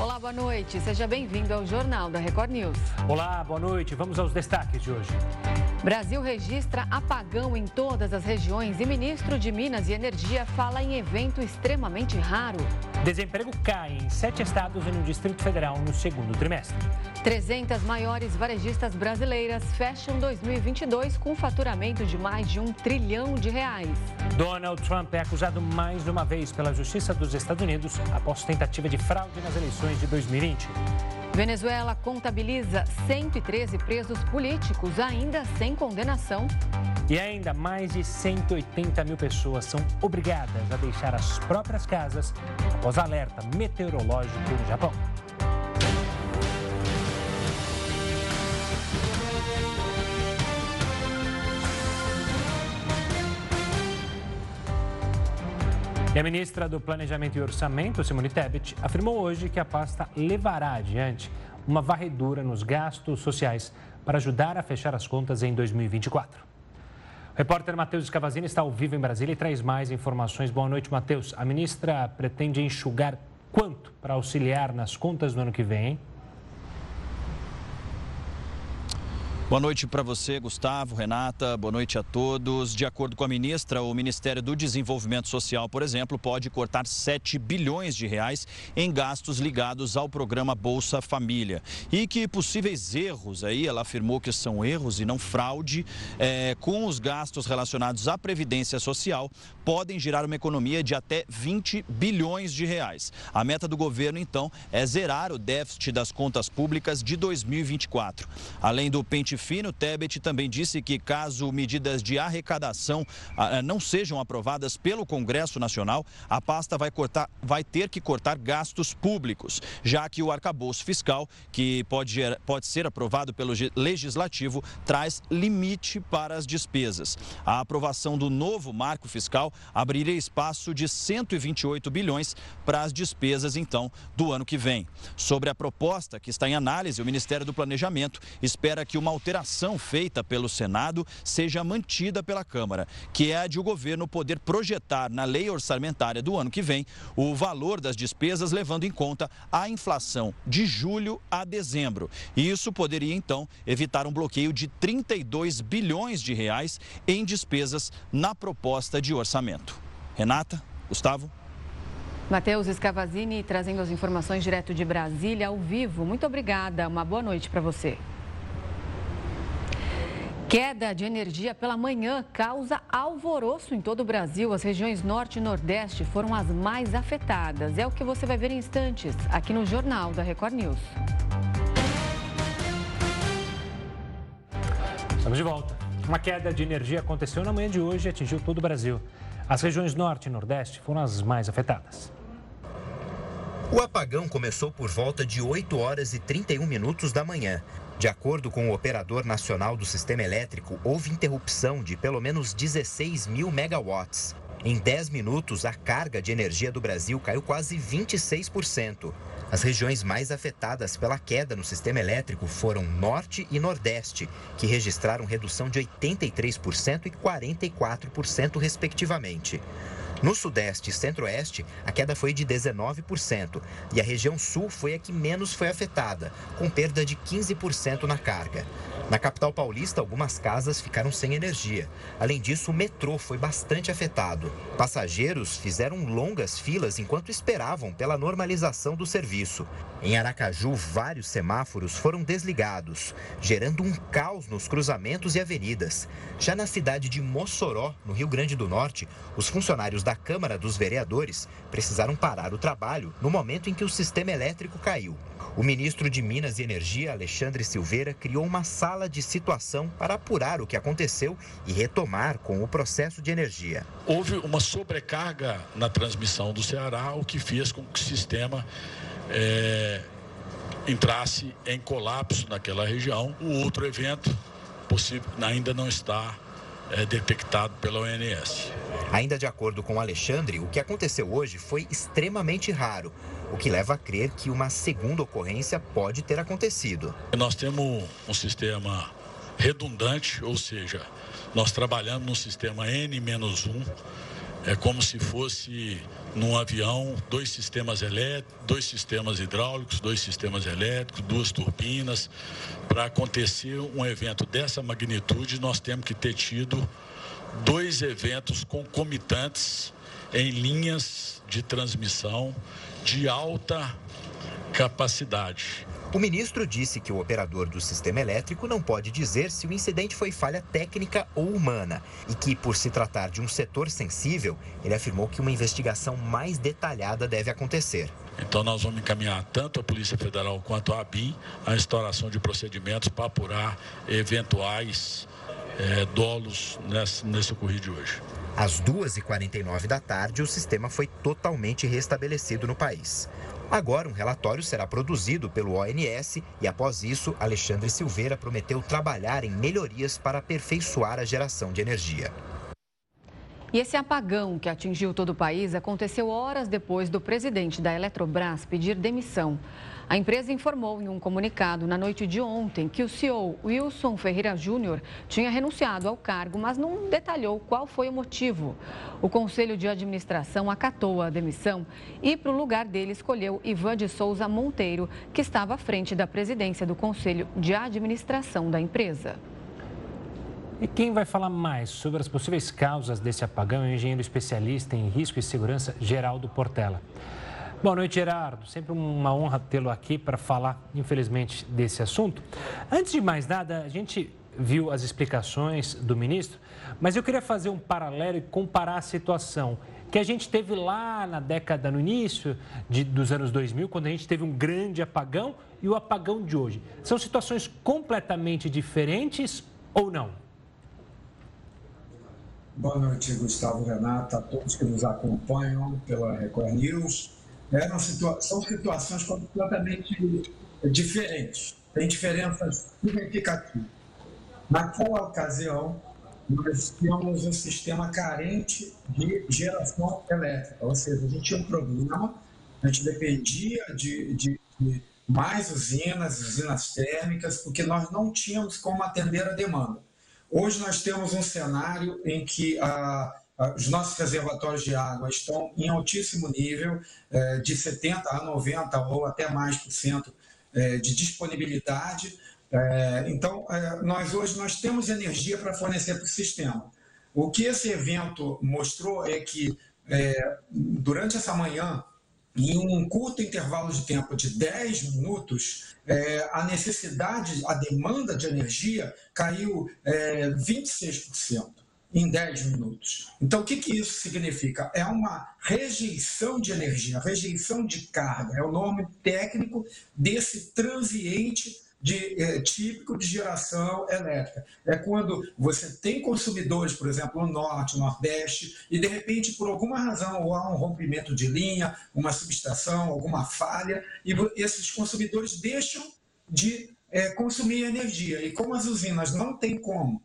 Olá, boa noite. Seja bem-vindo ao Jornal da Record News. Olá, boa noite. Vamos aos destaques de hoje. Brasil registra apagão em todas as regiões e ministro de Minas e Energia fala em evento extremamente raro. Desemprego cai em sete estados e no Distrito Federal no segundo trimestre. 300 maiores varejistas brasileiras fecham 2022 com faturamento de mais de um trilhão de reais. Donald Trump é acusado mais uma vez pela Justiça dos Estados Unidos após tentativa de fraude nas eleições de 2020. Venezuela contabiliza 113 presos políticos ainda sem condenação. E ainda mais de 180 mil pessoas são obrigadas a deixar as próprias casas após alerta meteorológico no Japão. E a ministra do Planejamento e Orçamento, Simone Tebet, afirmou hoje que a pasta levará adiante uma varredura nos gastos sociais para ajudar a fechar as contas em 2024. O repórter Matheus Escavazini está ao vivo em Brasília e traz mais informações. Boa noite, Matheus. A ministra pretende enxugar quanto para auxiliar nas contas do ano que vem, hein? Boa noite para você, Gustavo, Renata. Boa noite a todos. De acordo com a ministra, o Ministério do Desenvolvimento Social, por exemplo, pode cortar 7 bilhões de reais em gastos ligados ao programa Bolsa Família. E que possíveis erros, aí ela afirmou que são erros e não fraude, é, com os gastos relacionados à Previdência Social, podem gerar uma economia de até 20 bilhões de reais. A meta do governo, então, é zerar o déficit das contas públicas de 2024. Além do pente fino, Tebet também disse que caso medidas de arrecadação ah, não sejam aprovadas pelo Congresso Nacional, a pasta vai, cortar, vai ter que cortar gastos públicos, já que o arcabouço fiscal, que pode, pode ser aprovado pelo Legislativo, traz limite para as despesas. A aprovação do novo marco fiscal abriria espaço de 128 bilhões para as despesas, então, do ano que vem. Sobre a proposta que está em análise, o Ministério do Planejamento espera que uma alteração feita pelo Senado seja mantida pela Câmara, que é a de o governo poder projetar na lei orçamentária do ano que vem o valor das despesas, levando em conta a inflação de julho a dezembro. E isso poderia, então, evitar um bloqueio de 32 bilhões de reais em despesas na proposta de orçamento. Renata, Gustavo. Matheus Escavazini trazendo as informações direto de Brasília ao vivo. Muito obrigada. Uma boa noite para você. Queda de energia pela manhã causa alvoroço em todo o Brasil. As regiões norte e nordeste foram as mais afetadas. É o que você vai ver em instantes aqui no Jornal da Record News. Estamos de volta. Uma queda de energia aconteceu na manhã de hoje e atingiu todo o Brasil. As regiões norte e nordeste foram as mais afetadas. O apagão começou por volta de 8 horas e 31 minutos da manhã. De acordo com o Operador Nacional do Sistema Elétrico, houve interrupção de pelo menos 16 mil megawatts. Em 10 minutos, a carga de energia do Brasil caiu quase 26%. As regiões mais afetadas pela queda no sistema elétrico foram Norte e Nordeste, que registraram redução de 83% e 44%, respectivamente. No Sudeste e Centro-Oeste, a queda foi de 19% e a região Sul foi a que menos foi afetada, com perda de 15% na carga. Na capital paulista, algumas casas ficaram sem energia. Além disso, o metrô foi bastante afetado. Passageiros fizeram longas filas enquanto esperavam pela normalização do serviço. Em Aracaju, vários semáforos foram desligados, gerando um caos nos cruzamentos e avenidas. Já na cidade de Mossoró, no Rio Grande do Norte, os funcionários da Câmara dos Vereadores precisaram parar o trabalho no momento em que o sistema elétrico caiu. O ministro de Minas e Energia, Alexandre Silveira, criou uma sala de situação para apurar o que aconteceu e retomar com o processo de energia. Houve uma sobrecarga na transmissão do Ceará, o que fez com que o sistema é, entrasse em colapso naquela região. O outro evento possível, ainda não está é, detectado pela ONS. Ainda de acordo com Alexandre, o que aconteceu hoje foi extremamente raro, o que leva a crer que uma segunda ocorrência pode ter acontecido. Nós temos um sistema redundante, ou seja, nós trabalhamos no sistema N-1 É como se fosse num avião dois sistemas elétricos, dois sistemas hidráulicos, dois sistemas elétricos, duas turbinas. Para acontecer um evento dessa magnitude, nós temos que ter tido dois eventos concomitantes em linhas de transmissão de alta capacidade. O ministro disse que o operador do sistema elétrico não pode dizer se o incidente foi falha técnica ou humana e que, por se tratar de um setor sensível, ele afirmou que uma investigação mais detalhada deve acontecer. Então, nós vamos encaminhar tanto a Polícia Federal quanto a ABIN a instauração de procedimentos para apurar eventuais é, dolos nesse, nesse ocorrido de hoje. Às 2h49 da tarde, o sistema foi totalmente restabelecido no país. Agora, um relatório será produzido pelo ONS e, após isso, Alexandre Silveira prometeu trabalhar em melhorias para aperfeiçoar a geração de energia. E esse apagão que atingiu todo o país aconteceu horas depois do presidente da Eletrobras pedir demissão. A empresa informou em um comunicado na noite de ontem que o CEO Wilson Ferreira Júnior tinha renunciado ao cargo, mas não detalhou qual foi o motivo. O Conselho de Administração acatou a demissão e, para o lugar dele, escolheu Ivan de Souza Monteiro, que estava à frente da presidência do Conselho de Administração da empresa. E quem vai falar mais sobre as possíveis causas desse apagão é o engenheiro especialista em risco e segurança, Geraldo Portela. Boa noite, Gerardo. Sempre uma honra tê-lo aqui para falar, infelizmente, desse assunto. Antes de mais nada, a gente viu as explicações do ministro, mas eu queria fazer um paralelo e comparar a situação que a gente teve lá na década, no início de, dos anos 2000, quando a gente teve um grande apagão, e o apagão de hoje. São situações completamente diferentes ou não? Boa noite, Gustavo Renata, a todos que nos acompanham pela Record News eram situa são situações completamente diferentes, têm diferenças significativas. Naquela ocasião, nós tínhamos um sistema carente de geração elétrica, ou seja, a gente tinha um problema, a gente dependia de, de, de mais usinas, usinas térmicas, porque nós não tínhamos como atender a demanda. Hoje nós temos um cenário em que a os nossos reservatórios de água estão em altíssimo nível, eh, de 70% a 90% ou até mais por cento eh, de disponibilidade. Eh, então, nós hoje nós temos energia para fornecer para o sistema. O que esse evento mostrou é que, durante essa manhã, em um curto intervalo de tempo de 10 minutos, a necessidade, a demanda de energia caiu 26% em 10 minutos. Então, o que, que isso significa? É uma rejeição de energia, rejeição de carga. É o nome técnico desse transiente de, é, típico de geração elétrica. É quando você tem consumidores, por exemplo, no norte, no nordeste, e de repente, por alguma razão, ou há um rompimento de linha, uma subestação, alguma falha, e esses consumidores deixam de é, consumir energia. E como as usinas não têm como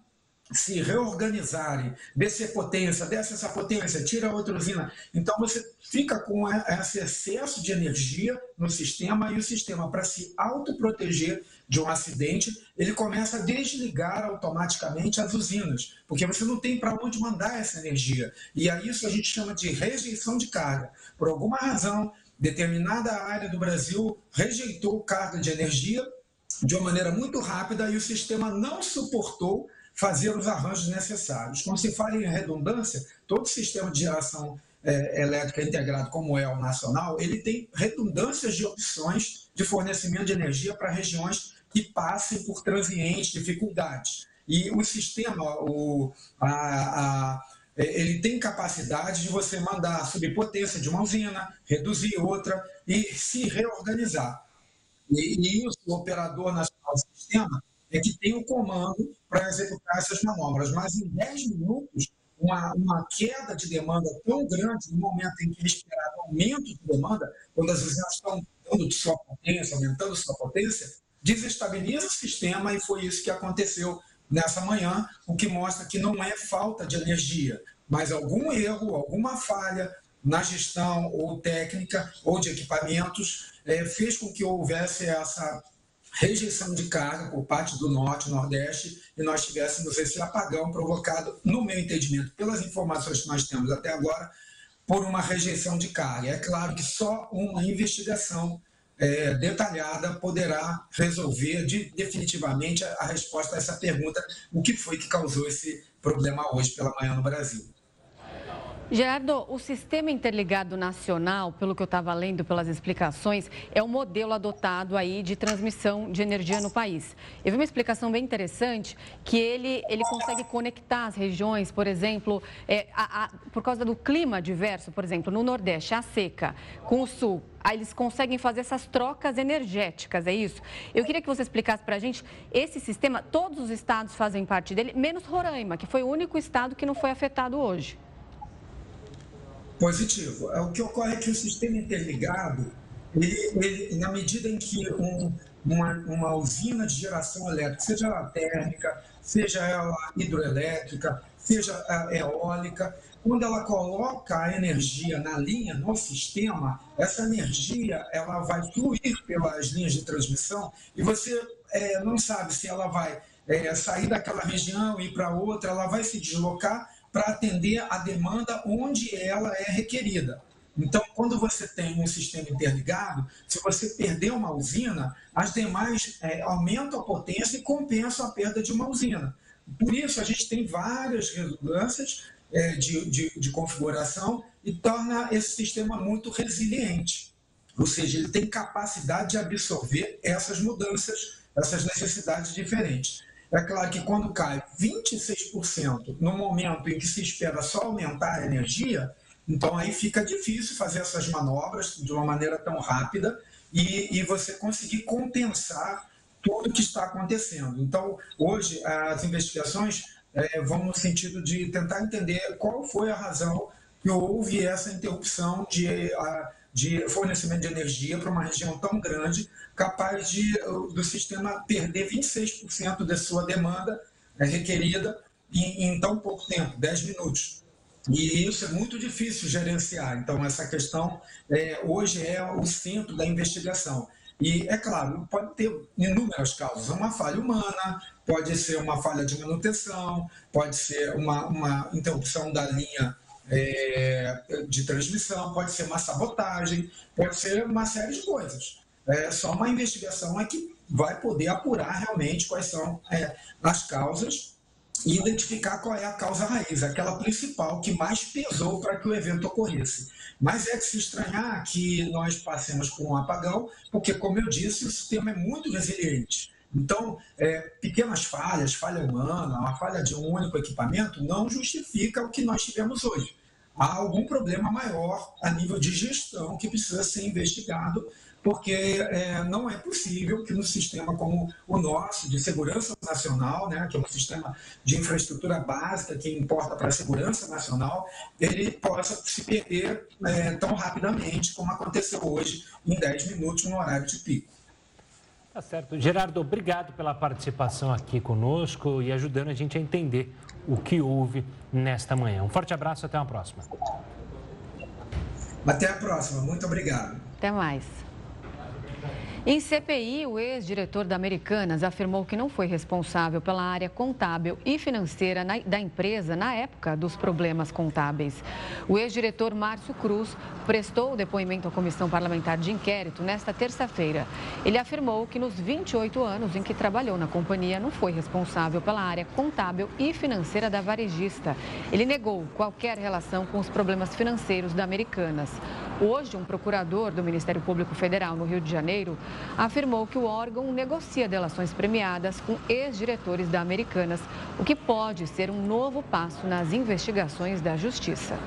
se reorganizarem, descer potência, desce essa potência, tira outra usina. Então você fica com esse excesso de energia no sistema e o sistema, para se autoproteger de um acidente, ele começa a desligar automaticamente as usinas, porque você não tem para onde mandar essa energia. E a isso a gente chama de rejeição de carga. Por alguma razão, determinada área do Brasil rejeitou carga de energia de uma maneira muito rápida e o sistema não suportou fazer os arranjos necessários. Quando se fala em redundância, todo sistema de geração é, elétrica integrado, como é o nacional, ele tem redundâncias de opções de fornecimento de energia para regiões que passem por transientes, dificuldades. E o sistema, o, a, a, é, ele tem capacidade de você mandar a subpotência de uma usina, reduzir outra e se reorganizar. E, e isso, o operador nacional do sistema, é que tem o comando para executar essas manobras. Mas em 10 minutos, uma, uma queda de demanda tão grande, no momento em que é esperado aumento de demanda, quando as usinas estão dando sua potência, aumentando sua potência, desestabiliza o sistema e foi isso que aconteceu nessa manhã, o que mostra que não é falta de energia, mas algum erro, alguma falha na gestão ou técnica ou de equipamentos é, fez com que houvesse essa rejeição de carga por parte do Norte, Nordeste, e nós tivéssemos esse apagão provocado, no meu entendimento, pelas informações que nós temos até agora, por uma rejeição de carga. É claro que só uma investigação é, detalhada poderá resolver de, definitivamente a, a resposta a essa pergunta: o que foi que causou esse problema hoje pela manhã no Brasil. Gerardo, o Sistema Interligado Nacional, pelo que eu estava lendo pelas explicações, é o modelo adotado aí de transmissão de energia no país. Eu vi uma explicação bem interessante que ele, ele consegue conectar as regiões, por exemplo, é, a, a, por causa do clima diverso, por exemplo, no Nordeste, a seca, com o Sul, aí eles conseguem fazer essas trocas energéticas, é isso? Eu queria que você explicasse para a gente, esse sistema, todos os estados fazem parte dele, menos Roraima, que foi o único estado que não foi afetado hoje. Positivo. É, o que ocorre é que o sistema interligado, ele, ele na medida em que um, uma, uma usina de geração elétrica, seja ela térmica, seja ela hidroelétrica, seja eólica, quando ela coloca a energia na linha, no sistema, essa energia ela vai fluir pelas linhas de transmissão e você é, não sabe se ela vai é, sair daquela região e ir para outra, ela vai se deslocar para atender a demanda onde ela é requerida. Então, quando você tem um sistema interligado, se você perder uma usina, as demais é, aumentam a potência e compensam a perda de uma usina. Por isso, a gente tem várias redundâncias é, de, de, de configuração e torna esse sistema muito resiliente. Ou seja, ele tem capacidade de absorver essas mudanças, essas necessidades diferentes. É claro que quando cai 26% no momento em que se espera só aumentar a energia, então aí fica difícil fazer essas manobras de uma maneira tão rápida e, e você conseguir compensar tudo que está acontecendo. Então, hoje, as investigações é, vão no sentido de tentar entender qual foi a razão que houve essa interrupção de, a, de fornecimento de energia para uma região tão grande, capaz de do sistema perder 26% da sua demanda é, requerida em, em, tão pouco tempo, 10 minutos. E isso é muito difícil gerenciar. Então, essa questão é, hoje é o centro da investigação. E, é claro, pode ter inúmeras causas. Uma falha humana, pode ser uma falha de manutenção, pode ser uma, uma interrupção da linha é, de transmissão, pode ser uma sabotagem, pode ser uma série de coisas. É, só uma investigação é que vai poder apurar realmente quais são é, as causas e identificar qual é a causa raiz, aquela principal que mais pesou para que o evento ocorresse. Mas é de se estranhar que nós passemos por um apagão, porque, como eu disse, o sistema é muito resiliente. Então, é, pequenas falhas, falha humana, uma falha de um único equipamento, não justifica o que nós tivemos hoje há algum problema maior a nível de gestão que precisa ser investigado, porque é, não é possível que no sistema como o nosso, de segurança nacional, né, que é um sistema de infraestrutura básica que importa para a segurança nacional, ele possa se perder é, tão rapidamente como aconteceu hoje, em 10 minutos, no horário de pico. Tá certo. Gerardo, obrigado pela participação aqui conosco e ajudando a gente a entender o que houve nesta manhã. Um forte abraço e até uma próxima. Até a próxima. Muito obrigado. Até mais. Em CPI, o ex-diretor da Americanas afirmou que não foi responsável pela área contábil e financeira da empresa na época dos problemas contábeis. O ex-diretor Márcio Cruz prestou depoimento à Comissão Parlamentar de Inquérito nesta terça-feira. Ele afirmou que nos 28 anos em que trabalhou na companhia não foi responsável pela área contábil e financeira da varejista. Ele negou qualquer relação com os problemas financeiros da Americanas. Hoje, um procurador do Ministério Público Federal no Rio de Janeiro afirmou que o órgão negocia delações premiadas com ex-diretores da Americanas, o que pode ser um novo passo nas investigações da Justiça.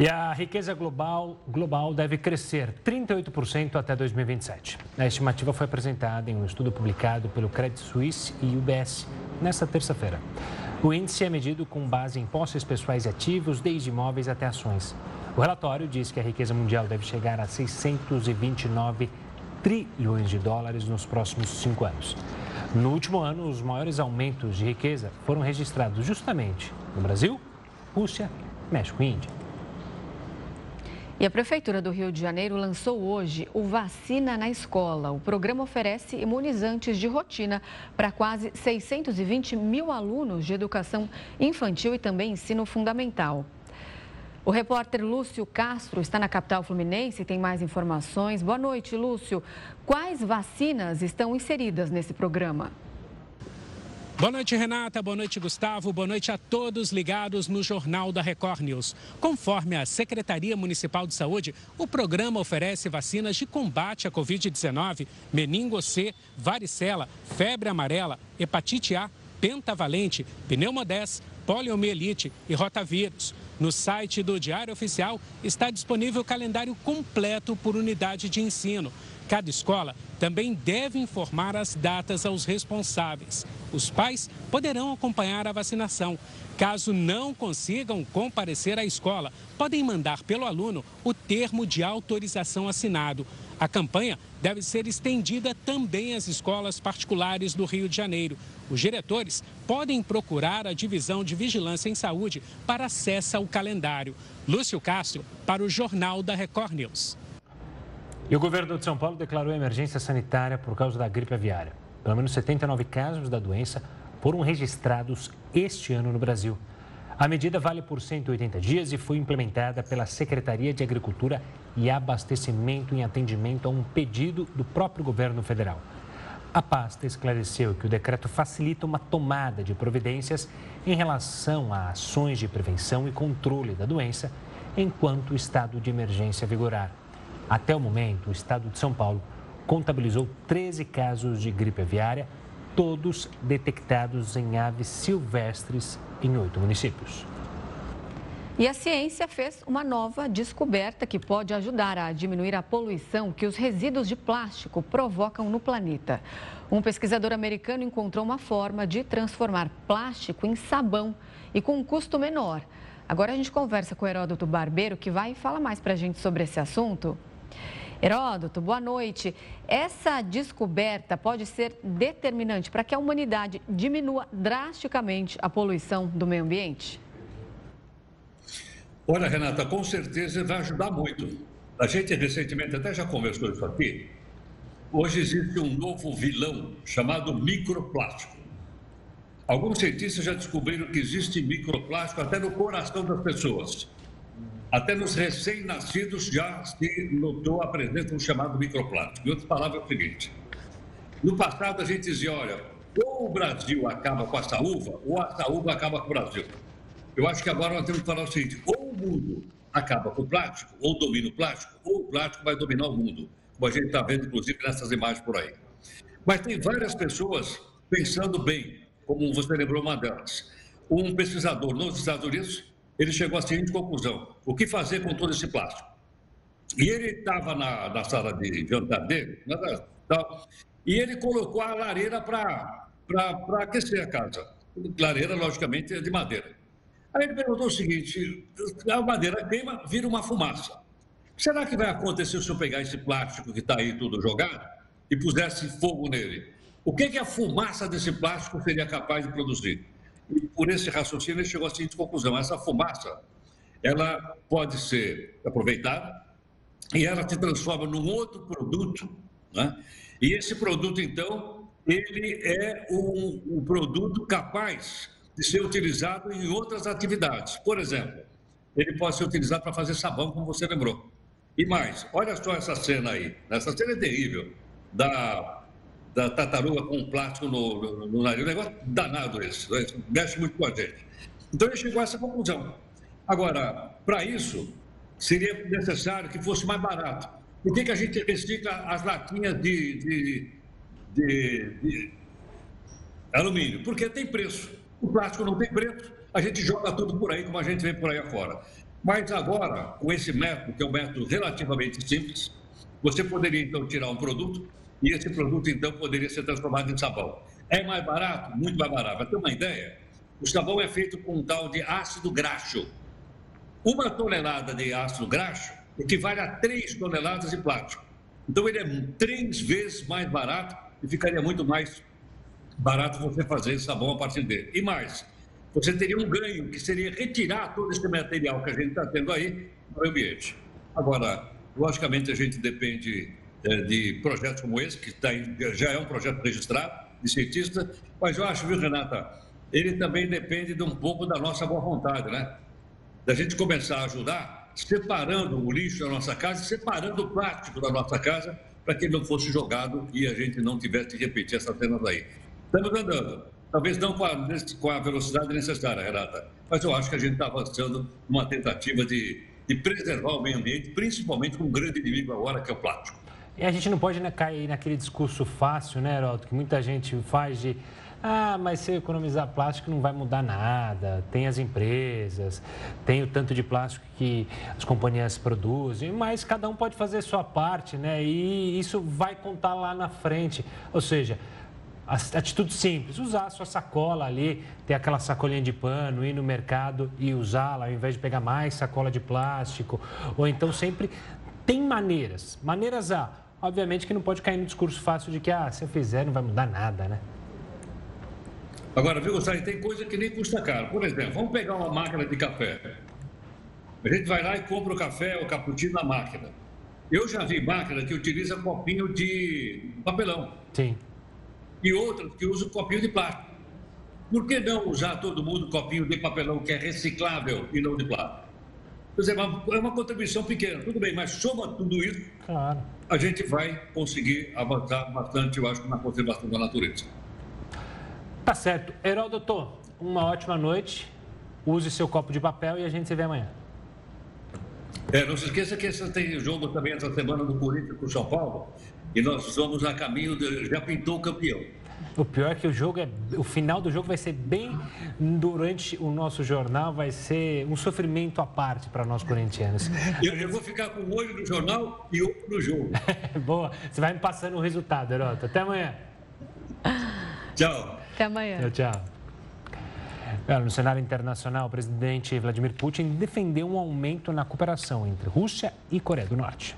E a riqueza global, global deve crescer 38% até 2027. A estimativa foi apresentada em um estudo publicado pelo Credit Suisse e UBS nesta terça-feira. O índice é medido com base em posses pessoais e ativos, desde imóveis até ações. O relatório diz que a riqueza mundial deve chegar a 629 trilhões de dólares nos próximos cinco anos. No último ano, os maiores aumentos de riqueza foram registrados justamente no Brasil, Rússia, México e Índia. E a Prefeitura do Rio de Janeiro lançou hoje o Vacina na Escola. O programa oferece imunizantes de rotina para quase 620 mil alunos de educação infantil e também ensino fundamental. O repórter Lúcio Castro está na capital fluminense e tem mais informações. Boa noite, Lúcio. Quais vacinas estão inseridas nesse programa? Boa noite, Renata. Boa noite, Gustavo. Boa noite a todos ligados no Jornal da Record News. Conforme a Secretaria Municipal de Saúde, o programa oferece vacinas de combate à Covid-19, meningo C, varicela, febre amarela, hepatite A, pentavalente, pneuma 10, poliomielite e rotavírus. No site do Diário Oficial está disponível o calendário completo por unidade de ensino. Cada escola também deve informar as datas aos responsáveis. Os pais poderão acompanhar a vacinação. Caso não consigam comparecer à escola, podem mandar pelo aluno o termo de autorização assinado. A campanha deve ser estendida também às escolas particulares do Rio de Janeiro. Os diretores podem procurar a Divisão de Vigilância em Saúde para acesso ao calendário. Lúcio Castro, para o Jornal da Record News. E o governo de São Paulo declarou emergência sanitária por causa da gripe aviária. Pelo menos 79 casos da doença foram registrados este ano no Brasil. A medida vale por 180 dias e foi implementada pela Secretaria de Agricultura e Abastecimento em atendimento a um pedido do próprio governo federal. A pasta esclareceu que o decreto facilita uma tomada de providências em relação a ações de prevenção e controle da doença enquanto o estado de emergência vigorar. Até o momento, o estado de São Paulo contabilizou 13 casos de gripe aviária, todos detectados em aves silvestres em oito municípios. E a ciência fez uma nova descoberta que pode ajudar a diminuir a poluição que os resíduos de plástico provocam no planeta. Um pesquisador americano encontrou uma forma de transformar plástico em sabão e com um custo menor. Agora a gente conversa com o Heródoto Barbeiro, que vai falar mais para a gente sobre esse assunto. Heródoto, boa noite. Essa descoberta pode ser determinante para que a humanidade diminua drasticamente a poluição do meio ambiente? Olha, Renata, com certeza vai ajudar muito. A gente recentemente até já conversou isso aqui. Hoje existe um novo vilão chamado microplástico. Alguns cientistas já descobriram que existe microplástico até no coração das pessoas. Até nos recém-nascidos já se notou a presença do chamado microplástico. Em outras palavras, é o seguinte: no passado a gente dizia, olha, ou o Brasil acaba com a saúva, ou a saúva acaba com o Brasil. Eu acho que agora nós temos que falar o seguinte: ou mundo acaba com o plástico, ou domina o plástico, ou o plástico vai dominar o mundo, como a gente está vendo, inclusive, nessas imagens por aí. Mas tem várias pessoas pensando bem, como você lembrou uma delas. Um pesquisador nos Estados Unidos ele chegou à seguinte conclusão: o que fazer com todo esse plástico? E ele estava na, na, sala de jantar dele, né, tal, e ele colocou a lareira para aquecer a casa. Lareira, logicamente, é de madeira. Aí ele perguntou o seguinte: a madeira queima, vira uma fumaça. Será que vai acontecer se eu pegar esse plástico que está aí tudo jogado e pusesse fogo nele? O que, que a fumaça desse plástico seria capaz de produzir? E por esse raciocínio ele chegou à seguinte conclusão: essa fumaça ela pode ser aproveitada e ela se transforma num outro produto, né? E esse produto então ele é um, um produto capaz de ser utilizado em outras atividades. Por exemplo, ele pode ser utilizado para fazer sabão, como você lembrou. E mais, olha só essa cena aí. Essa cena é terrível da da tartaruga com plástico no, no, no nariz. Um negócio danado esse, mexe muito com a gente. Então ele chegou a essa conclusão. Agora, para isso, seria necessário que fosse mais barato. Por que, que a gente recicla as latinhas de, de, de, de alumínio? Porque tem preço. O plástico não tem preço, a gente joga tudo por aí, como a gente vê por aí afora. Mas agora, com esse método, que é um método relativamente simples, você poderia então tirar um produto e esse produto, então, poderia ser transformado em sabão. É mais barato? Muito mais barato. Para ter uma ideia, o sabão é feito com um tal de ácido graxo. Uma tonelada de ácido graxo equivale a 3 toneladas de plástico. Então, ele é três vezes mais barato e ficaria muito mais barato você fazer sabão a partir dele. E mais, você teria um ganho, que seria retirar todo esse material que a gente está tendo aí do ambiente. Agora, logicamente, a gente depende é, de projetos como esse, que tá, já é um projeto registrado de cientista, mas eu acho, viu, Renata, ele também depende de um pouco da nossa boa vontade, né? Da gente começar a ajudar separando o lixo da nossa casa, separando o plástico da nossa casa, para que ele não fosse jogado e a gente não tivesse que repetir essas cenas aí. Estamos andando. Talvez não com a, com a velocidade necessária, Renata, mas eu acho que a gente está avançando numa tentativa de, de preservar o meio ambiente, principalmente com um grande inimigo agora, que é o plástico. E a gente não pode né, cair naquele discurso fácil, né, Heroto, que muita gente faz de ah, mas se economizar plástico não vai mudar nada. Tem as empresas, tem o tanto de plástico que as companhias produzem, mas cada um pode fazer a sua parte, né? E isso vai contar lá na frente. Ou seja, atitude simples, usar a sua sacola ali, ter aquela sacolinha de pano, ir no mercado e usá-la, ao invés de pegar mais sacola de plástico. Ou então sempre tem maneiras. Maneiras A. Obviamente que não pode cair no discurso fácil de que, ah, se eu fizer não vai mudar nada, né? Agora, viu, Gustavo, tem coisa que nem custa caro. Por exemplo, vamos pegar uma máquina de café. A gente vai lá e compra o café, o cappuccino na máquina. Eu já vi máquina que utiliza copinho de papelão. Sim. E outras que usam copinho de plástico. Por que não usar todo mundo copinho de papelão que é reciclável e não de plástico? Quer dizer, é uma contribuição pequena, tudo bem, mas soma tudo isso, claro. a gente vai conseguir avançar bastante, eu acho, na conservação da natureza. Tá certo. Heródoto, uma ótima noite. Use seu copo de papel e a gente se vê amanhã. É, não se esqueça que esse tem jogo também essa semana do Corinthians com o São Paulo. E nós vamos a caminho, de, já pintou o campeão. O pior é que o jogo é. O final do jogo vai ser bem durante o nosso jornal, vai ser um sofrimento à parte para nós corintianos. Eu, eu, vou ficar com um olho no jornal e outro no jogo. Boa. Você vai me passando o resultado, Heroto. Até amanhã. Tchau. Até amanhã. Tchau, tchau. No cenário internacional, o presidente Vladimir Putin defendeu um aumento na cooperação entre Rússia e Coreia do Norte.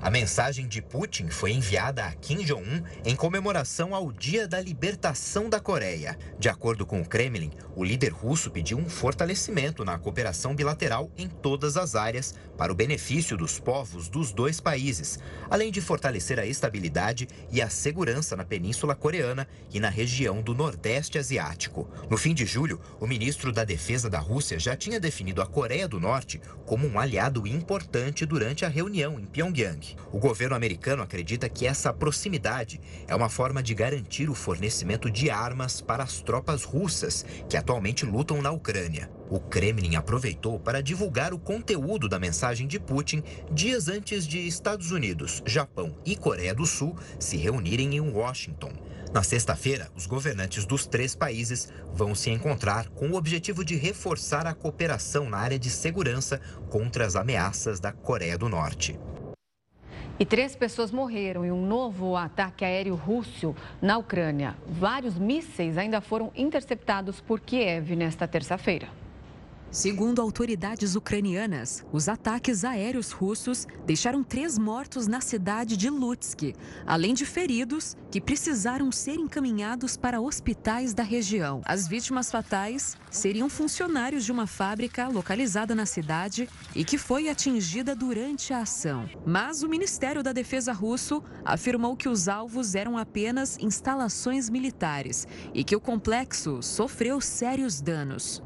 A mensagem de Putin foi enviada a Kim Jong-un em comemoração ao Dia da Libertação da Coreia. De acordo com o Kremlin, o líder russo pediu um fortalecimento na cooperação bilateral em todas as áreas para o benefício dos povos dos dois países, além de fortalecer a estabilidade e a segurança na Península Coreana e na região do Nordeste Asiático. No fim de julho, o ministro da Defesa da Rússia já tinha definido a Coreia do Norte como um aliado importante durante a reunião em Pyongyang. O governo americano acredita que essa proximidade é uma forma de garantir o fornecimento de armas para as tropas russas que atualmente lutam na Ucrânia. O Kremlin aproveitou para divulgar o conteúdo da mensagem de Putin dias antes de Estados Unidos, Japão e Coreia do Sul se reunirem em Washington. Na sexta-feira, os governantes dos três países vão se encontrar com o objetivo de reforçar a cooperação na área de segurança contra as ameaças da Coreia do Norte. E três pessoas morreram em um novo ataque aéreo russo na Ucrânia. Vários mísseis ainda foram interceptados por Kiev nesta terça-feira. Segundo autoridades ucranianas, os ataques aéreos russos deixaram três mortos na cidade de Lutsk, além de feridos que precisaram ser encaminhados para hospitais da região. As vítimas fatais seriam funcionários de uma fábrica localizada na cidade e que foi atingida durante a ação. Mas o Ministério da Defesa russo afirmou que os alvos eram apenas instalações militares e que o complexo sofreu sérios danos.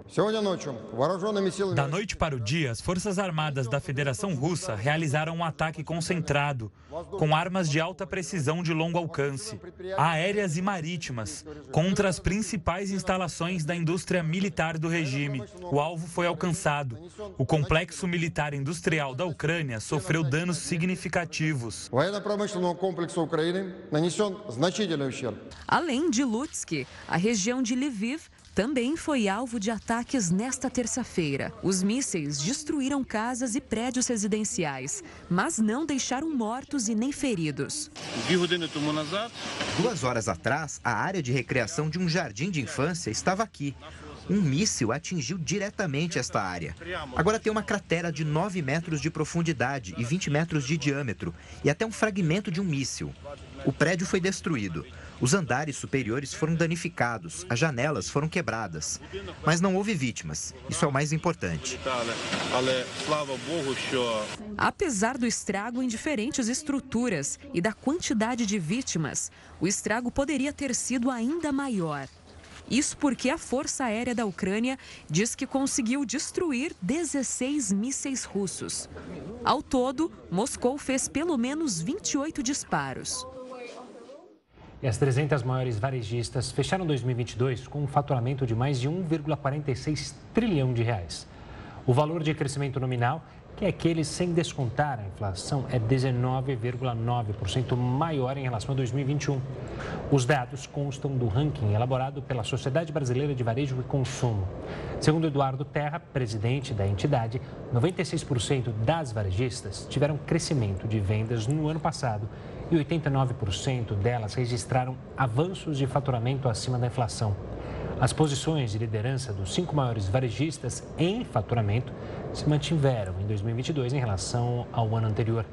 Da noite para o dia, as Forças Armadas da Federação Russa realizaram um ataque concentrado, com armas de alta precisão de longo alcance, aéreas e marítimas, contra as principais instalações da indústria militar do regime. O alvo foi alcançado. O complexo militar industrial da Ucrânia sofreu danos significativos. Além de Lutsk, a região de Lviv também foi alvo de ataques nesta terça-feira. Os mísseis destruíram casas e prédios residenciais, mas não deixaram mortos e nem feridos. Duas horas atrás, a área de recreação de um jardim de infância estava aqui. um míssil atingiu diretamente esta área. Agora tem uma cratera de 9 metros de profundidade e 20 metros de diâmetro e até um fragmento de um míssil. O prédio foi destruído. Os andares superiores foram danificados, as janelas foram quebradas. Mas não houve vítimas. Isso é o mais importante. Apesar do estrago em diferentes estruturas e da quantidade de vítimas, o estrago poderia ter sido ainda maior. Isso porque a Força Aérea da Ucrânia diz que conseguiu destruir 16 mísseis russos. Ao todo, Moscou fez pelo menos 28 disparos. E as 300 maiores varejistas fecharam 2022 com um faturamento de mais de 1,46 trilhão de reais. O valor de crescimento nominal, que é aquele sem descontar a inflação, é 19,9% maior em relação a 2021. Os dados constam do ranking elaborado pela Sociedade Brasileira de Varejo e Consumo. Segundo Eduardo Terra, presidente da entidade, 96% das varejistas tiveram crescimento de vendas no ano passado e 89% delas registraram avanços de faturamento acima da inflação. As posições de liderança dos cinco maiores varejistas em faturamento se mantiveram em 2022 em relação ao ano anterior.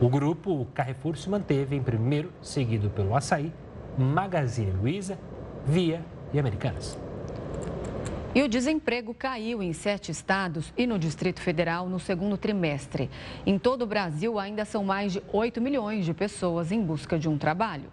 O grupo Carrefour se manteve em primeiro, seguido pelo Açaí, Magazine Luiza, Via e Americanas. E o desemprego caiu em sete estados e no Distrito Federal no segundo trimestre. Em todo o Brasil, ainda são mais de 8 milhões de pessoas em busca de um trabalho.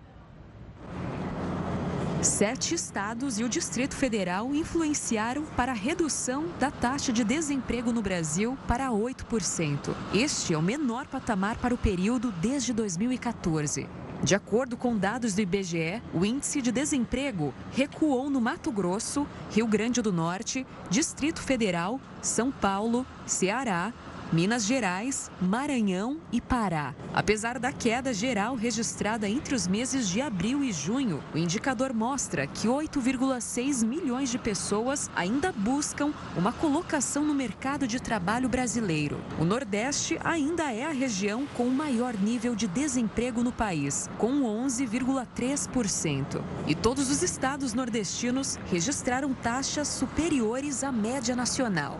Sete estados e o Distrito Federal influenciaram para a redução da taxa de desemprego no Brasil para 8%. Este é o menor patamar para o período desde 2014. De acordo com dados do IBGE, o índice de desemprego recuou no Mato Grosso, Rio Grande do Norte, Distrito Federal, São Paulo, Ceará, Minas Gerais, Maranhão e Pará. Apesar da queda geral registrada entre os meses de abril e junho, o indicador mostra que 8,6 milhões de pessoas ainda buscam uma colocação no mercado de trabalho brasileiro. O Nordeste ainda é a região com o maior nível de desemprego no país, com 11,3%. E todos os estados nordestinos registraram taxas superiores à média nacional.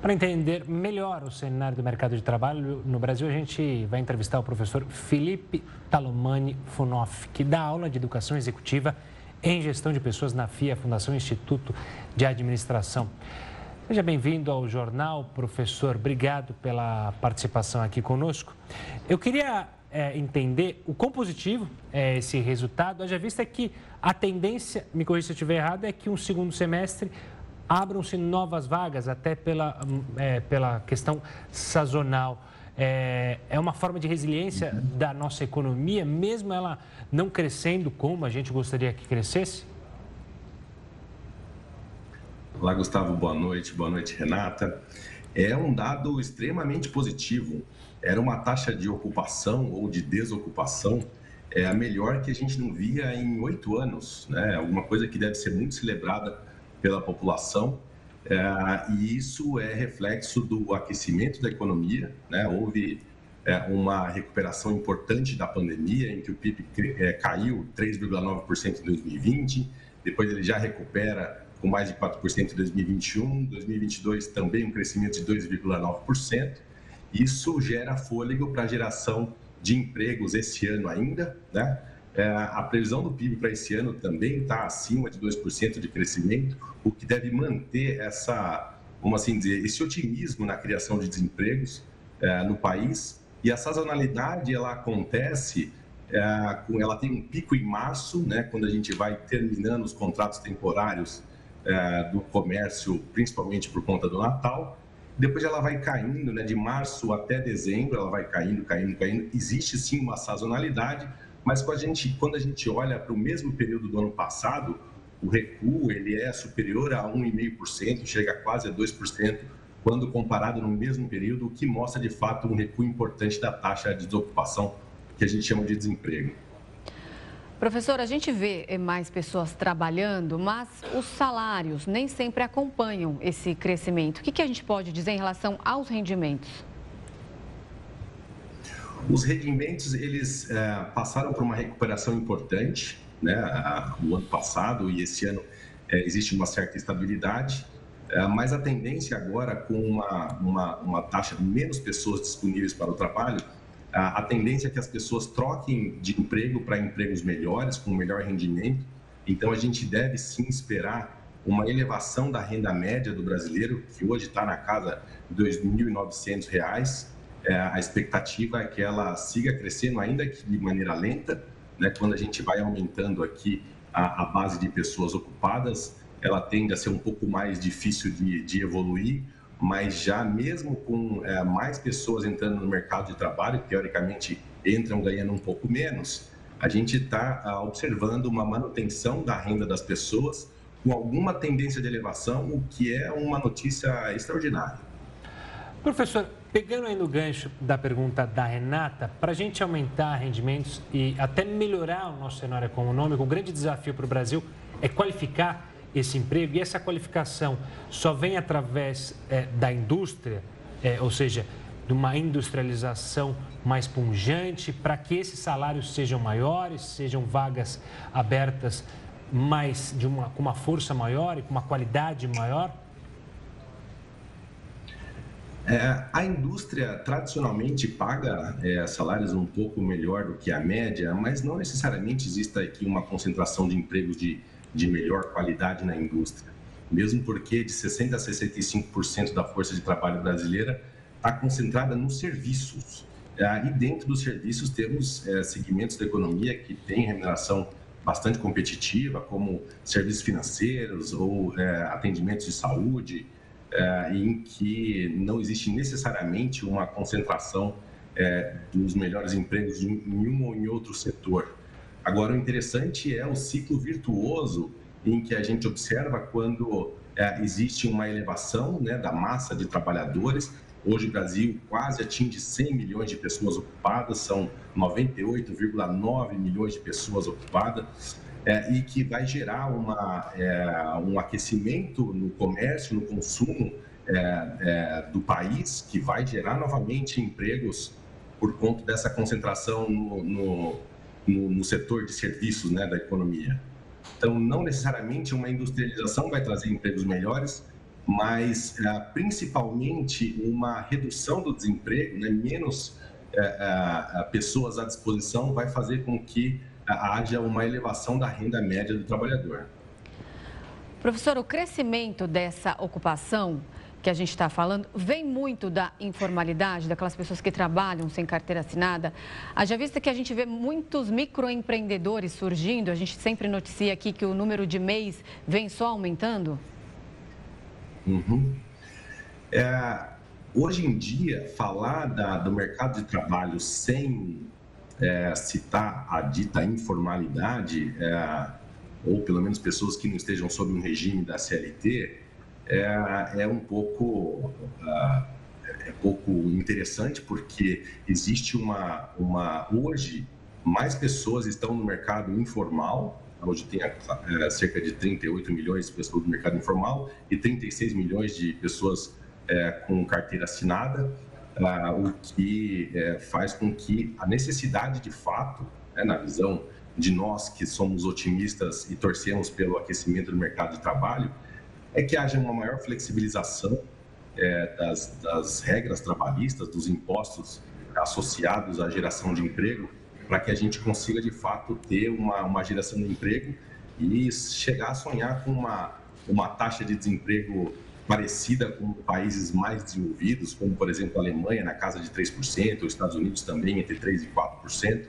Para entender melhor o cenário do mercado de trabalho no Brasil, a gente vai entrevistar o professor Felipe Talomani Funoff, que dá aula de educação executiva em gestão de pessoas na FIA, Fundação Instituto de Administração. Seja bem-vindo ao jornal, professor. Obrigado pela participação aqui conosco. Eu queria é, entender o quão positivo é esse resultado, haja vista que a tendência, me corrija se eu estiver errado, é que um segundo semestre abram-se novas vagas, até pela, hum, é, pela questão sazonal. É, é uma forma de resiliência da nossa economia, mesmo ela não crescendo como a gente gostaria que crescesse? Olá, Gustavo, boa noite. Boa noite, Renata. É um dado extremamente positivo. Era uma taxa de ocupação ou de desocupação é a melhor que a gente não via em oito anos, né? Alguma coisa que deve ser muito celebrada pela população. É, e isso é reflexo do aquecimento da economia. Né? Houve é, uma recuperação importante da pandemia, em que o PIB é, caiu 3,9% em 2020, depois ele já recupera com mais de 4% em 2021, 2022 também um crescimento de 2,9%. Isso gera fôlego para a geração de empregos esse ano ainda, né? É, a previsão do PIB para esse ano também está acima de 2% de crescimento, o que deve manter essa, como assim dizer, esse otimismo na criação de desempregos é, no país. E a sazonalidade ela acontece, é, ela tem um pico em março, né, quando a gente vai terminando os contratos temporários do comércio, principalmente por conta do Natal. Depois ela vai caindo, né, de março até dezembro, ela vai caindo, caindo, caindo. Existe sim uma sazonalidade, mas quando a gente, quando a gente olha para o mesmo período do ano passado, o recuo ele é superior a 1,5%, chega quase a 2%, quando comparado no mesmo período, o que mostra de fato um recuo importante da taxa de desocupação, que a gente chama de desemprego. Professor, a gente vê mais pessoas trabalhando, mas os salários nem sempre acompanham esse crescimento. O que, que a gente pode dizer em relação aos rendimentos? Os rendimentos, eles é, passaram por uma recuperação importante, né? O ano passado e esse ano é, existe uma certa estabilidade, é, mas a tendência agora, com uma, uma, uma taxa de menos pessoas disponíveis para o trabalho, a, a tendência é que as pessoas troquem de emprego para empregos melhores, com melhor rendimento. Então, a gente deve sim esperar uma elevação da renda média do brasileiro, que hoje está na casa de R$ 2.900. É, a expectativa é que ela siga crescendo, ainda que de maneira lenta, né? quando a gente vai aumentando aqui a, a base de pessoas ocupadas, ela tende a ser um pouco mais difícil de, de evoluir, mas já mesmo com é, mais pessoas entrando no mercado de trabalho, teoricamente entram ganhando um pouco menos, a gente está observando uma manutenção da renda das pessoas com alguma tendência de elevação, o que é uma notícia extraordinária. Professor, pegando aí no gancho da pergunta da Renata, para a gente aumentar rendimentos e até melhorar o nosso cenário econômico, o grande desafio para o Brasil é qualificar esse emprego e essa qualificação só vem através é, da indústria, é, ou seja, de uma industrialização mais pungente, para que esses salários sejam maiores, sejam vagas abertas mais de uma, com uma força maior e com uma qualidade maior? É, a indústria tradicionalmente paga é, salários um pouco melhor do que a média, mas não necessariamente existe aqui uma concentração de empregos de, de melhor qualidade na indústria. Mesmo porque de 60% a 65% da força de trabalho brasileira está concentrada nos serviços. É, e dentro dos serviços temos é, segmentos da economia que têm remuneração bastante competitiva, como serviços financeiros ou é, atendimentos de saúde, é, em que não existe necessariamente uma concentração é, dos melhores empregos em um ou em outro setor. Agora, o interessante é o ciclo virtuoso em que a gente observa quando é, existe uma elevação né, da massa de trabalhadores. Hoje, o Brasil quase atinge 100 milhões de pessoas ocupadas, são 98,9 milhões de pessoas ocupadas é, e que vai gerar uma, é, um aquecimento no comércio, no consumo é, é, do país, que vai gerar novamente empregos por conta dessa concentração no, no, no, no setor de serviços né, da economia. Então, não necessariamente uma industrialização vai trazer empregos melhores, mas é, principalmente uma redução do desemprego, né, menos pessoas à disposição, vai fazer com que haja uma elevação da renda média do trabalhador. Professor, o crescimento dessa ocupação que a gente está falando vem muito da informalidade, daquelas pessoas que trabalham sem carteira assinada. Haja vista que a gente vê muitos microempreendedores surgindo, a gente sempre noticia aqui que o número de mês vem só aumentando? Uhum. É, hoje em dia, falar da, do mercado de trabalho sem é, citar a dita informalidade, é, ou pelo menos pessoas que não estejam sob um regime da CLT, é, é um pouco é, é pouco interessante porque existe uma, uma hoje mais pessoas estão no mercado informal hoje tem é, cerca de 38 milhões de pessoas no mercado informal e 36 milhões de pessoas é, com carteira assinada ah, o que é, faz com que a necessidade de fato, né, na visão de nós que somos otimistas e torcemos pelo aquecimento do mercado de trabalho, é que haja uma maior flexibilização é, das, das regras trabalhistas, dos impostos associados à geração de emprego, para que a gente consiga de fato ter uma, uma geração de emprego e chegar a sonhar com uma, uma taxa de desemprego parecida com países mais desenvolvidos, como, por exemplo, a Alemanha, na casa de 3%, os Estados Unidos também entre 3% e 4%.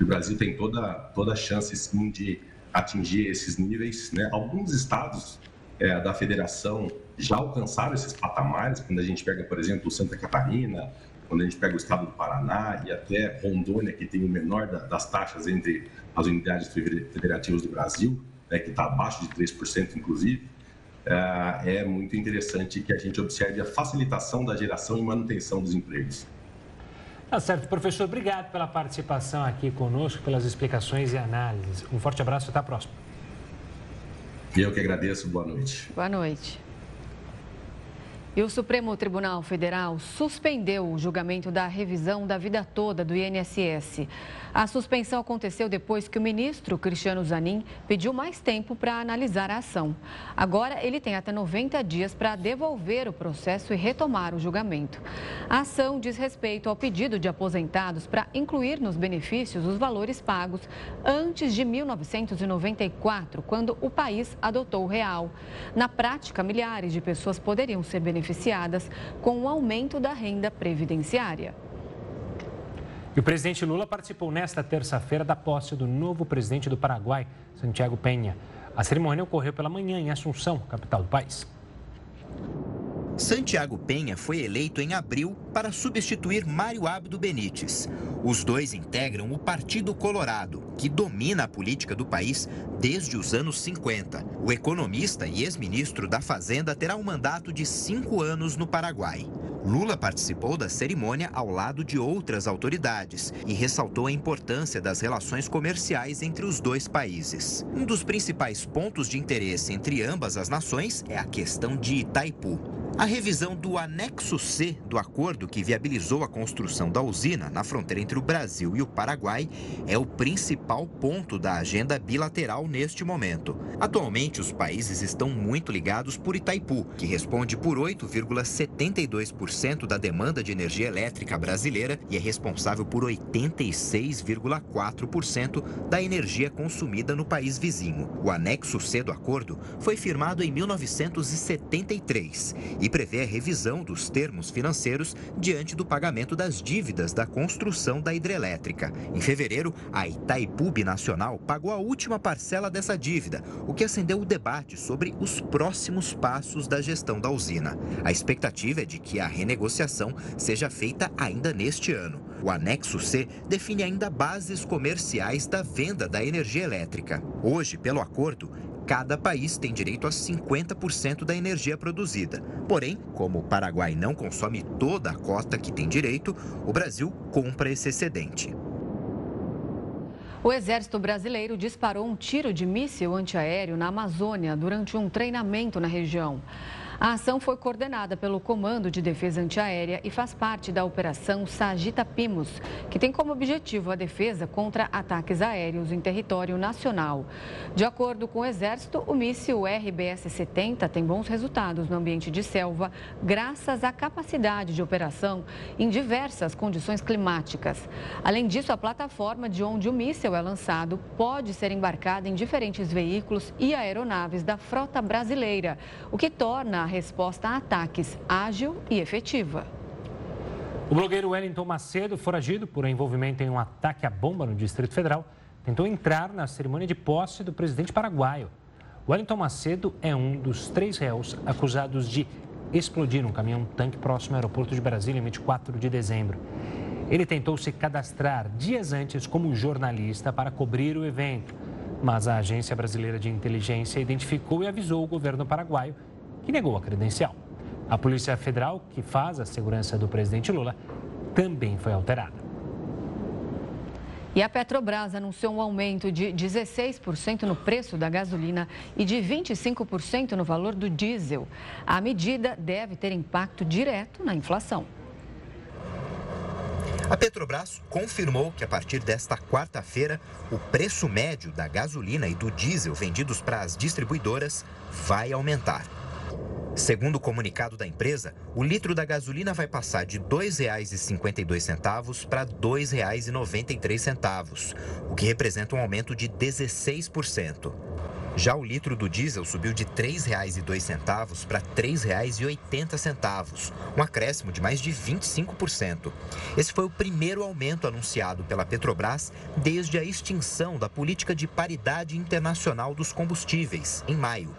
o Brasil tem toda, toda a chance, sim, de atingir esses níveis. Né? Alguns estados é, da federação já alcançaram esses patamares, quando a gente pega, por exemplo, Santa Catarina, quando a gente pega o estado do Paraná e até Rondônia, que tem o menor das taxas entre as unidades federativas do Brasil, né, que está abaixo de 3%, inclusive. É, é muito interessante que a gente observe a facilitação da geração e manutenção dos empregos. Tá certo, professor. Obrigado pela participação aqui conosco, pelas explicações e análises. Um forte abraço e até a próxima. Eu que agradeço. Boa noite. Boa noite. E o Supremo Tribunal Federal suspendeu o julgamento da revisão da vida toda do INSS. A suspensão aconteceu depois que o ministro Cristiano Zanin pediu mais tempo para analisar a ação. Agora, ele tem até 90 dias para devolver o processo e retomar o julgamento. A ação diz respeito ao pedido de aposentados para incluir nos benefícios os valores pagos antes de 1994, quando o país adotou o real. Na prática, milhares de pessoas poderiam ser beneficiadas com o aumento da renda previdenciária. E o presidente Lula participou nesta terça-feira da posse do novo presidente do Paraguai, Santiago Penha. A cerimônia ocorreu pela manhã em Assunção, capital do país. Santiago Penha foi eleito em abril para substituir Mário Abdo Benítez. Os dois integram o Partido Colorado, que domina a política do país desde os anos 50. O economista e ex-ministro da Fazenda terá um mandato de cinco anos no Paraguai. Lula participou da cerimônia ao lado de outras autoridades e ressaltou a importância das relações comerciais entre os dois países. Um dos principais pontos de interesse entre ambas as nações é a questão de Itaipu. A revisão do anexo C do acordo que viabilizou a construção da usina na fronteira entre o Brasil e o Paraguai é o principal ponto da agenda bilateral neste momento. Atualmente, os países estão muito ligados por Itaipu, que responde por 8,72% da demanda de energia elétrica brasileira e é responsável por 86,4% da energia consumida no país vizinho. O anexo C do acordo foi firmado em 1973 e e prevê a revisão dos termos financeiros diante do pagamento das dívidas da construção da hidrelétrica. Em fevereiro, a Itaipu Nacional pagou a última parcela dessa dívida, o que acendeu o debate sobre os próximos passos da gestão da usina. A expectativa é de que a renegociação seja feita ainda neste ano. O anexo C define ainda bases comerciais da venda da energia elétrica. Hoje, pelo acordo, cada país tem direito a 50% da energia produzida. Porém, como o Paraguai não consome toda a cota que tem direito, o Brasil compra esse excedente. O Exército Brasileiro disparou um tiro de míssil antiaéreo na Amazônia durante um treinamento na região. A ação foi coordenada pelo Comando de Defesa Antiaérea e faz parte da Operação Sagita Pimos, que tem como objetivo a defesa contra ataques aéreos em território nacional. De acordo com o Exército, o míssil RBS-70 tem bons resultados no ambiente de selva, graças à capacidade de operação em diversas condições climáticas. Além disso, a plataforma de onde o míssil é lançado pode ser embarcada em diferentes veículos e aeronaves da frota brasileira, o que torna a resposta a ataques ágil e efetiva. O blogueiro Wellington Macedo, foragido por envolvimento em um ataque à bomba no Distrito Federal, tentou entrar na cerimônia de posse do presidente paraguaio. Wellington Macedo é um dos três réus acusados de explodir um caminhão-tanque próximo ao aeroporto de Brasília em 24 de dezembro. Ele tentou se cadastrar dias antes como jornalista para cobrir o evento, mas a Agência Brasileira de Inteligência identificou e avisou o governo paraguaio que negou a credencial. A Polícia Federal, que faz a segurança do presidente Lula, também foi alterada. E a Petrobras anunciou um aumento de 16% no preço da gasolina e de 25% no valor do diesel. A medida deve ter impacto direto na inflação. A Petrobras confirmou que a partir desta quarta-feira, o preço médio da gasolina e do diesel vendidos para as distribuidoras vai aumentar. Segundo o comunicado da empresa, o litro da gasolina vai passar de R$ 2,52 para R$ 2,93, o que representa um aumento de 16%. Já o litro do diesel subiu de R$ 3,02 para R$ 3,80, um acréscimo de mais de 25%. Esse foi o primeiro aumento anunciado pela Petrobras desde a extinção da política de paridade internacional dos combustíveis, em maio.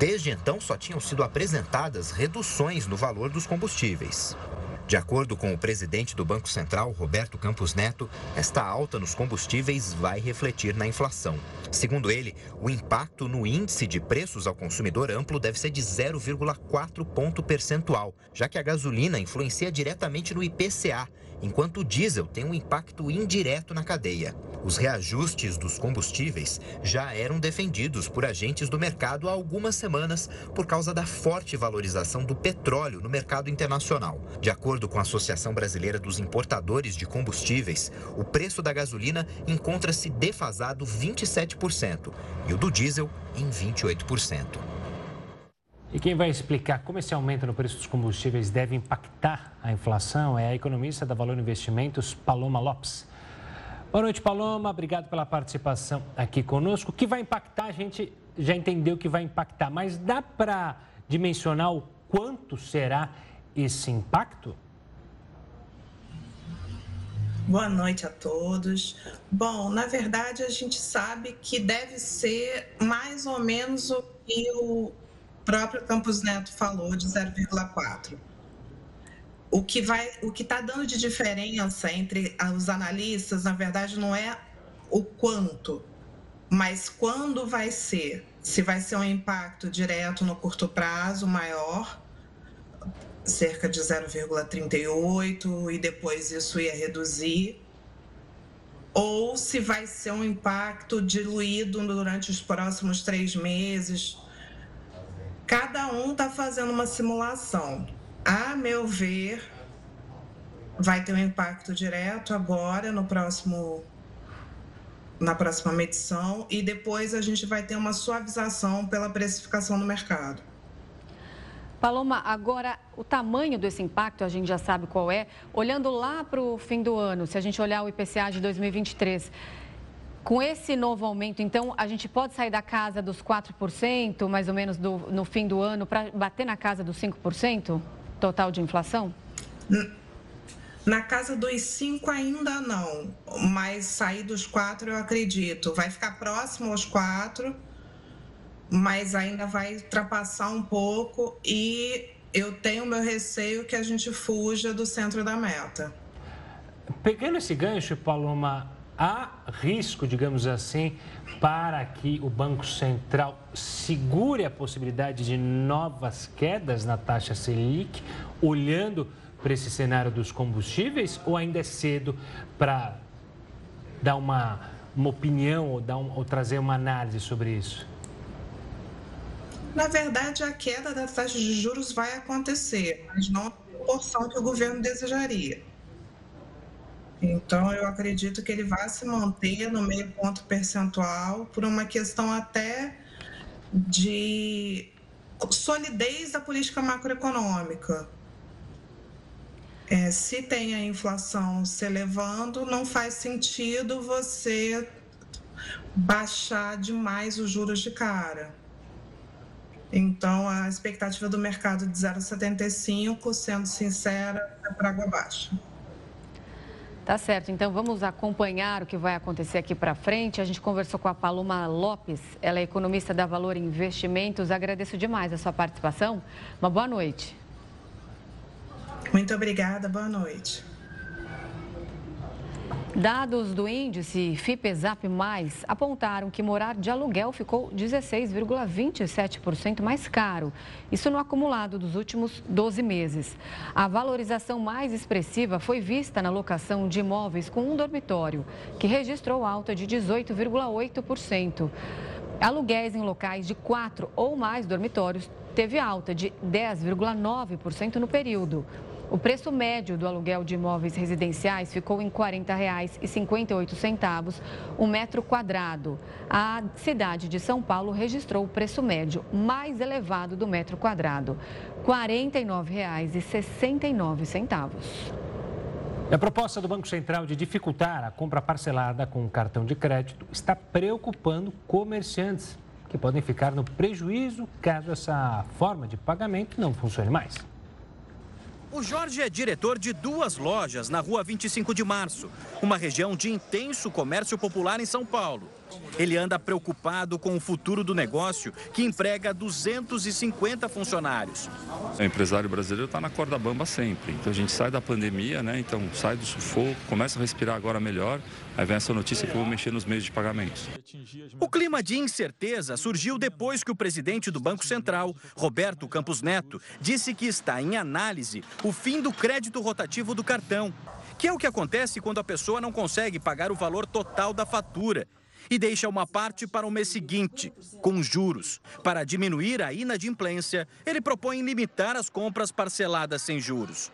Desde então, só tinham sido apresentadas reduções no valor dos combustíveis. De acordo com o presidente do Banco Central, Roberto Campos Neto, esta alta nos combustíveis vai refletir na inflação. Segundo ele, o impacto no índice de preços ao consumidor amplo deve ser de 0,4 ponto percentual, já que a gasolina influencia diretamente no IPCA, enquanto o diesel tem um impacto indireto na cadeia. Os reajustes dos combustíveis já eram defendidos por agentes do mercado há algumas semanas por causa da forte valorização do petróleo no mercado internacional. De acordo com a Associação Brasileira dos Importadores de Combustíveis, o preço da gasolina encontra-se defasado 27% e o do diesel em 28%. E quem vai explicar como esse aumento no preço dos combustíveis deve impactar a inflação é a economista da Valor Investimentos, Paloma Lopes. Boa noite, Paloma. Obrigado pela participação aqui conosco. O que vai impactar, a gente já entendeu que vai impactar, mas dá para dimensionar o quanto será esse impacto? Boa noite a todos. Bom, na verdade, a gente sabe que deve ser mais ou menos o que o próprio Campos Neto falou de 0,4 o que vai, o que está dando de diferença entre os analistas, na verdade, não é o quanto, mas quando vai ser. Se vai ser um impacto direto no curto prazo maior, cerca de 0,38, e depois isso ia reduzir, ou se vai ser um impacto diluído durante os próximos três meses. Cada um está fazendo uma simulação a meu ver, vai ter um impacto direto agora no próximo na próxima medição e depois a gente vai ter uma suavização pela precificação no mercado. Paloma, agora o tamanho desse impacto a gente já sabe qual é. Olhando lá para o fim do ano, se a gente olhar o IPCA de 2023, com esse novo aumento, então, a gente pode sair da casa dos 4%, mais ou menos, do, no fim do ano, para bater na casa dos 5%? total de inflação? Na casa dos 5 ainda não, mas sair dos 4 eu acredito. Vai ficar próximo aos 4, mas ainda vai ultrapassar um pouco e eu tenho meu receio que a gente fuja do centro da meta. Pegando esse gancho, Paloma, há risco, digamos assim, para que o Banco Central segure a possibilidade de novas quedas na taxa Selic, olhando para esse cenário dos combustíveis, ou ainda é cedo para dar uma, uma opinião ou, dar um, ou trazer uma análise sobre isso? Na verdade, a queda da taxa de juros vai acontecer, mas não a proporção que o governo desejaria. Então, eu acredito que ele vai se manter no meio ponto percentual por uma questão até de solidez da política macroeconômica. É, se tem a inflação se elevando, não faz sentido você baixar demais os juros de cara. Então, a expectativa do mercado de 0,75, sendo sincera, é para água baixa. Tá certo, então vamos acompanhar o que vai acontecer aqui para frente. A gente conversou com a Paloma Lopes, ela é economista da Valor Investimentos. Agradeço demais a sua participação. Uma boa noite. Muito obrigada, boa noite. Dados do índice FIPESAP+, apontaram que morar de aluguel ficou 16,27% mais caro. Isso no acumulado dos últimos 12 meses. A valorização mais expressiva foi vista na locação de imóveis com um dormitório, que registrou alta de 18,8%. Aluguéis em locais de quatro ou mais dormitórios teve alta de 10,9% no período. O preço médio do aluguel de imóveis residenciais ficou em R$ 40,58 o metro quadrado. A cidade de São Paulo registrou o preço médio mais elevado do metro quadrado, R$ 49,69. A proposta do Banco Central de dificultar a compra parcelada com cartão de crédito está preocupando comerciantes, que podem ficar no prejuízo caso essa forma de pagamento não funcione mais. O Jorge é diretor de duas lojas na rua 25 de março, uma região de intenso comércio popular em São Paulo. Ele anda preocupado com o futuro do negócio, que emprega 250 funcionários. O empresário brasileiro está na corda bamba sempre. Então a gente sai da pandemia, né? Então sai do sufoco, começa a respirar agora melhor. Aí vem essa notícia que eu vou mexer nos meios de pagamento. O clima de incerteza surgiu depois que o presidente do Banco Central, Roberto Campos Neto, disse que está em análise o fim do crédito rotativo do cartão Que é o que acontece quando a pessoa não consegue pagar o valor total da fatura e deixa uma parte para o mês seguinte, com juros. Para diminuir a inadimplência, ele propõe limitar as compras parceladas sem juros.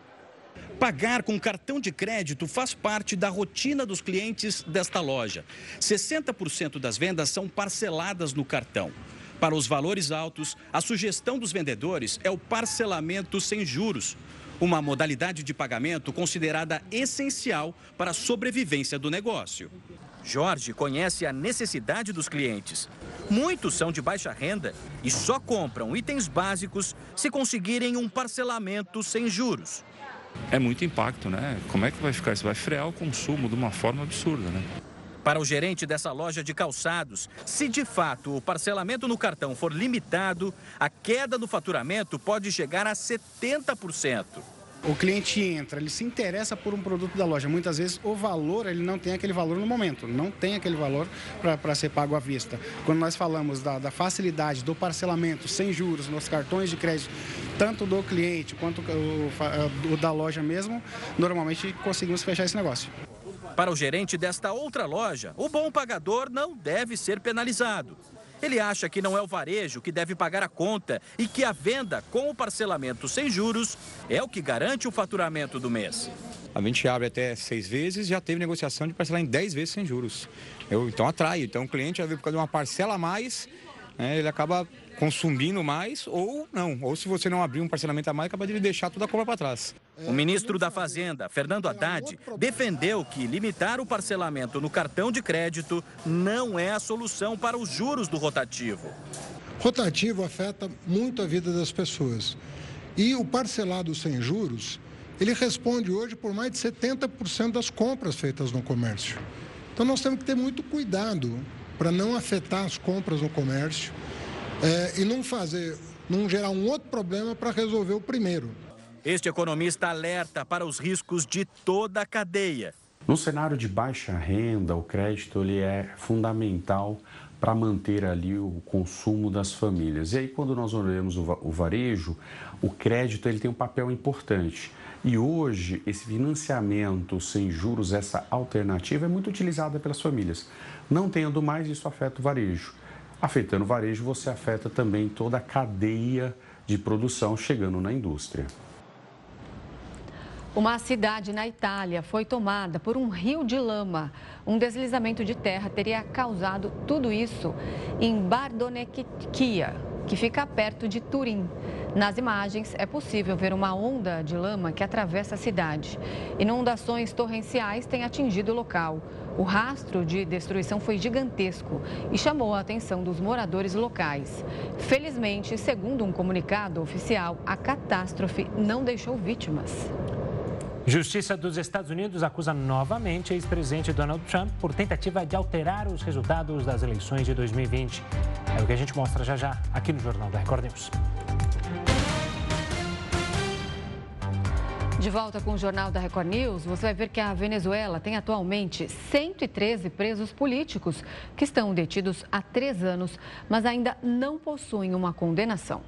Pagar com cartão de crédito faz parte da rotina dos clientes desta loja. 60% das vendas são parceladas no cartão. Para os valores altos, a sugestão dos vendedores é o parcelamento sem juros, uma modalidade de pagamento considerada essencial para a sobrevivência do negócio. Jorge conhece a necessidade dos clientes. Muitos são de baixa renda e só compram itens básicos se conseguirem um parcelamento sem juros. É muito impacto, né? Como é que vai ficar isso? Vai frear o consumo de uma forma absurda, né? Para o gerente dessa loja de calçados, se de fato o parcelamento no cartão for limitado, a queda do faturamento pode chegar a 70%. O cliente entra, ele se interessa por um produto da loja. Muitas vezes o valor, ele não tem aquele valor no momento, não tem aquele valor para ser pago à vista. Quando nós falamos da, da, facilidade do parcelamento sem juros nos cartões de crédito, tanto do cliente quanto o, o da loja mesmo, normalmente conseguimos fechar esse negócio. Para o gerente desta outra loja, o bom pagador não deve ser penalizado. Ele acha que não é o varejo que deve pagar a conta e que a venda com o parcelamento sem juros é o que garante o faturamento do mês. A gente abre até seis vezes, já teve negociação de parcelar em dez vezes sem juros. Eu, então atrai. Então o cliente por causa de uma parcela a mais, né, ele acaba consumindo mais ou não. Ou se você não abrir um parcelamento a mais, acaba de deixar toda a compra para trás. O ministro da Fazenda, Fernando Haddad, defendeu que limitar o parcelamento no cartão de crédito não é a solução para os juros do rotativo. Rotativo afeta muito a vida das pessoas. E o parcelado sem juros, ele responde hoje por mais de 70% das compras feitas no comércio. Então nós temos que ter muito cuidado para não afetar as compras no comércio é, e não fazer, não gerar um outro problema para resolver o primeiro. Este economista alerta para os riscos de toda a cadeia. No cenário de baixa renda, o crédito ele é fundamental para manter ali o consumo das famílias. E aí, quando nós olhamos o varejo, o crédito ele tem um papel importante. E hoje, esse financiamento sem juros, essa alternativa, é muito utilizada pelas famílias. Não tendo mais, isso afeta o varejo. Afetando o varejo, você afeta também toda a cadeia de produção chegando na indústria. Uma cidade na Itália foi tomada por um rio de lama. Um deslizamento de terra teria causado tudo isso em Bardonecchia, que fica perto de Turim. Nas imagens é possível ver uma onda de lama que atravessa a cidade. Inundações torrenciais têm atingido o local. O rastro de destruição foi gigantesco e chamou a atenção dos moradores locais. Felizmente, segundo um comunicado oficial, a catástrofe não deixou vítimas. Justiça dos Estados Unidos acusa novamente ex-presidente Donald Trump por tentativa de alterar os resultados das eleições de 2020. É o que a gente mostra já já aqui no Jornal da Record News. De volta com o Jornal da Record News, você vai ver que a Venezuela tem atualmente 113 presos políticos que estão detidos há três anos, mas ainda não possuem uma condenação.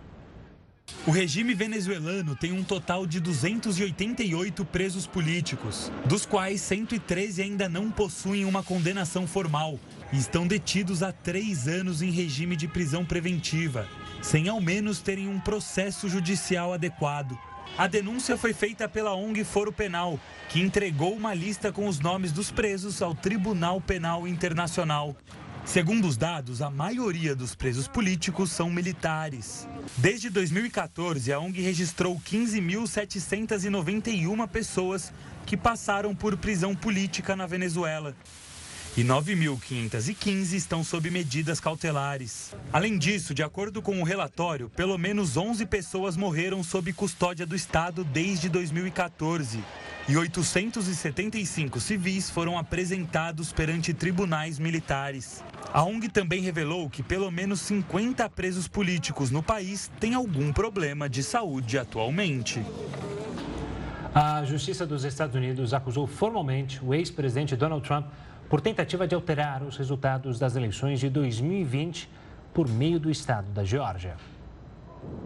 O regime venezuelano tem um total de 288 presos políticos, dos quais 113 ainda não possuem uma condenação formal e estão detidos há três anos em regime de prisão preventiva, sem ao menos terem um processo judicial adequado. A denúncia foi feita pela ONG Foro Penal, que entregou uma lista com os nomes dos presos ao Tribunal Penal Internacional. Segundo os dados, a maioria dos presos políticos são militares. Desde 2014, a ONG registrou 15.791 pessoas que passaram por prisão política na Venezuela e 9.515 estão sob medidas cautelares. Além disso, de acordo com o relatório, pelo menos 11 pessoas morreram sob custódia do Estado desde 2014 e 875 civis foram apresentados perante tribunais militares. A ONG também revelou que pelo menos 50 presos políticos no país têm algum problema de saúde atualmente. A Justiça dos Estados Unidos acusou formalmente o ex-presidente Donald Trump por tentativa de alterar os resultados das eleições de 2020 por meio do estado da Geórgia.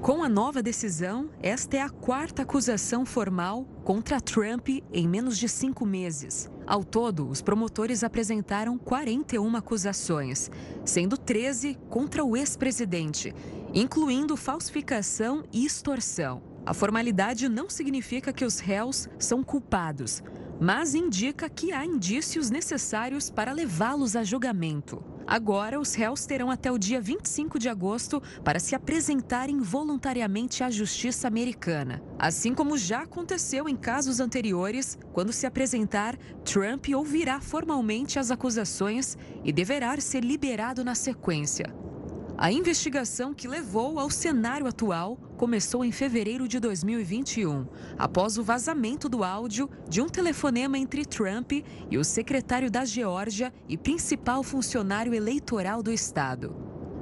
Com a nova decisão, esta é a quarta acusação formal contra Trump em menos de cinco meses. Ao todo, os promotores apresentaram 41 acusações, sendo 13 contra o ex-presidente, incluindo falsificação e extorsão. A formalidade não significa que os réus são culpados, mas indica que há indícios necessários para levá-los a julgamento. Agora, os réus terão até o dia 25 de agosto para se apresentarem voluntariamente à justiça americana. Assim como já aconteceu em casos anteriores, quando se apresentar, Trump ouvirá formalmente as acusações e deverá ser liberado na sequência. A investigação que levou ao cenário atual começou em fevereiro de 2021, após o vazamento do áudio de um telefonema entre Trump e o secretário da Geórgia e principal funcionário eleitoral do estado.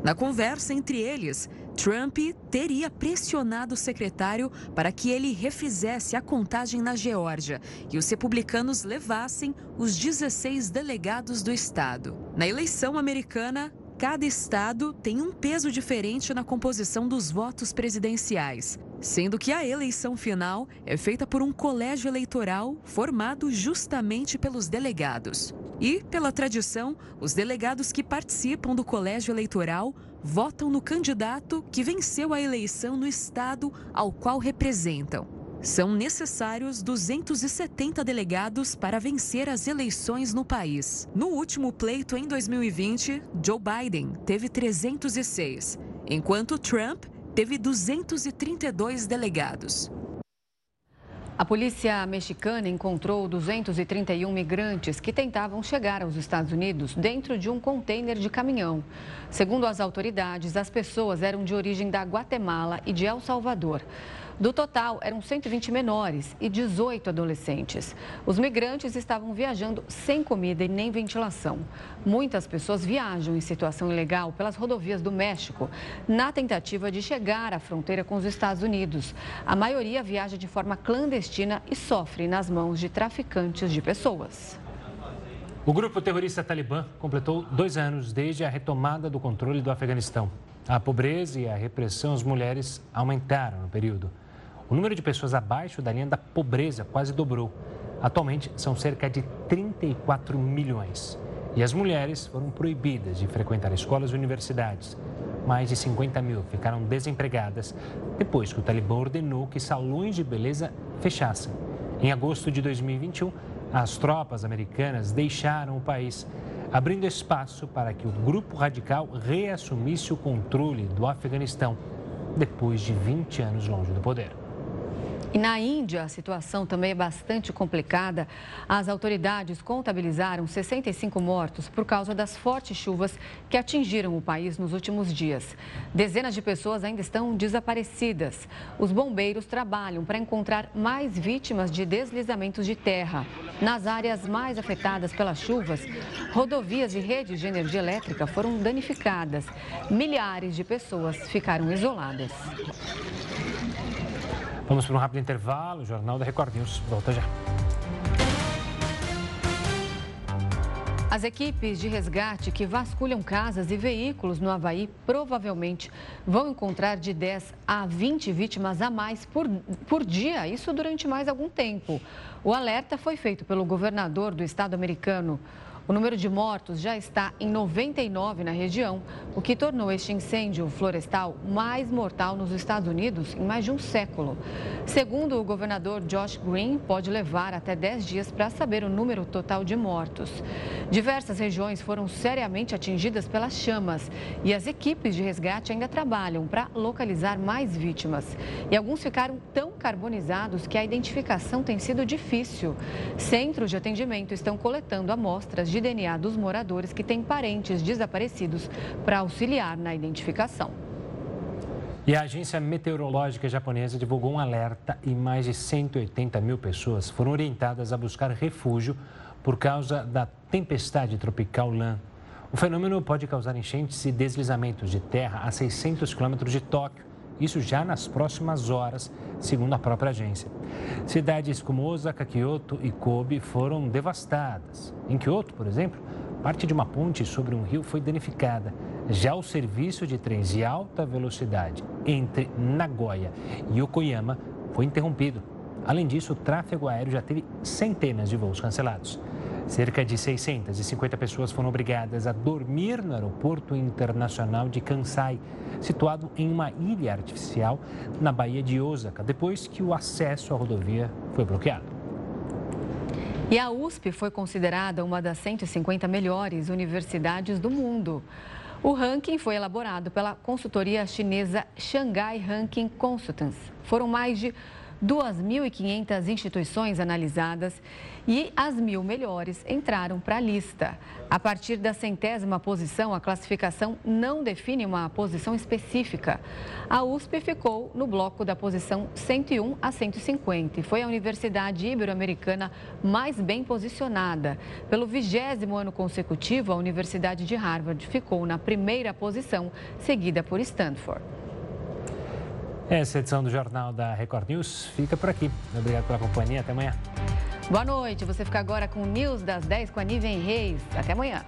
Na conversa entre eles, Trump teria pressionado o secretário para que ele refizesse a contagem na Geórgia e os republicanos levassem os 16 delegados do estado. Na eleição americana, cada estado tem um peso diferente na composição dos votos presidenciais, sendo que a eleição final é feita por um colégio eleitoral formado justamente pelos delegados. E, pela tradição, os delegados que participam do colégio eleitoral votam no candidato que venceu a eleição no estado ao qual representam. São necessários 270 delegados para vencer as eleições no país. No último pleito em 2020, Joe Biden teve 306, enquanto Trump teve 232 delegados. A polícia mexicana encontrou 231 migrantes que tentavam chegar aos Estados Unidos dentro de um container de caminhão. Segundo as autoridades, as pessoas eram de origem da Guatemala e de El Salvador. Do total, eram 120 menores e 18 adolescentes. Os migrantes estavam viajando sem comida e nem ventilação. Muitas pessoas viajam em situação ilegal pelas rodovias do México, na tentativa de chegar à fronteira com os Estados Unidos. A maioria viaja de forma clandestina e sofre nas mãos de traficantes de pessoas. O grupo terrorista Talibã completou dois anos desde a retomada do controle do Afeganistão. A pobreza e a repressão às mulheres aumentaram no período. O número de pessoas abaixo da linha da pobreza quase dobrou. Atualmente, são cerca de 34 milhões. E as mulheres foram proibidas de frequentar escolas e universidades. Mais de 50 mil ficaram desempregadas depois que o Talibã ordenou que salões de beleza fechassem. Em agosto de 2021, as tropas americanas deixaram o país, abrindo espaço para que o grupo radical reassumisse o controle do Afeganistão, depois de 20 anos longe do poder. E na Índia, a situação também é bastante complicada. As autoridades contabilizaram 65 mortos por causa das fortes chuvas que atingiram o país nos últimos dias. Dezenas de pessoas ainda estão desaparecidas. Os bombeiros trabalham para encontrar mais vítimas de deslizamentos de terra. Nas áreas mais afetadas pelas chuvas, rodovias e redes de energia elétrica foram danificadas. Milhares de pessoas ficaram isoladas. Vamos para um rápido intervalo. O Jornal da Record News volta já. As equipes de resgate que vasculham casas e veículos no Havaí provavelmente vão encontrar de 10 a 20 vítimas a mais por, por dia, isso durante mais algum tempo. O alerta foi feito pelo governador do estado americano. O número de mortos já está em 99 na região, o que tornou este incêndio florestal mais mortal nos Estados Unidos em mais de um século. Segundo o governador Josh Green, pode levar até 10 dias para saber o número total de mortos. Diversas regiões foram seriamente atingidas pelas chamas e as equipes de resgate ainda trabalham para localizar mais vítimas. E alguns ficaram tão carbonizados que a identificação tem sido difícil. Centros de atendimento estão coletando amostras de DNA dos moradores que têm parentes desaparecidos para auxiliar na identificação. E a agência meteorológica japonesa divulgou um alerta e mais de 180 mil pessoas foram orientadas a buscar refúgio por causa da tempestade tropical Lan. O fenômeno pode causar enchentes e deslizamentos de terra a 600 quilômetros de Tóquio isso já nas próximas horas, segundo a própria agência. Cidades como Osaka, Kyoto e Kobe foram devastadas. Em Kyoto, por exemplo, parte de uma ponte sobre um rio foi danificada. Já o serviço de trens de alta velocidade entre Nagoya e Yokoyama foi interrompido. Além disso, o tráfego aéreo já teve centenas de voos cancelados. Cerca de 650 pessoas foram obrigadas a dormir no Aeroporto Internacional de Kansai, situado em uma ilha artificial na Baía de Osaka, depois que o acesso à rodovia foi bloqueado. E a USP foi considerada uma das 150 melhores universidades do mundo. O ranking foi elaborado pela consultoria chinesa Shanghai Ranking Consultants. Foram mais de 2.500 instituições analisadas e as mil melhores entraram para a lista. A partir da centésima posição, a classificação não define uma posição específica. A USP ficou no bloco da posição 101 a 150 e foi a universidade ibero-americana mais bem posicionada. Pelo vigésimo ano consecutivo, a Universidade de Harvard ficou na primeira posição, seguida por Stanford. Essa edição do Jornal da Record News fica por aqui. Obrigado pela companhia. Até amanhã. Boa noite. Você fica agora com o News das 10 com a Nivem Reis. Até amanhã.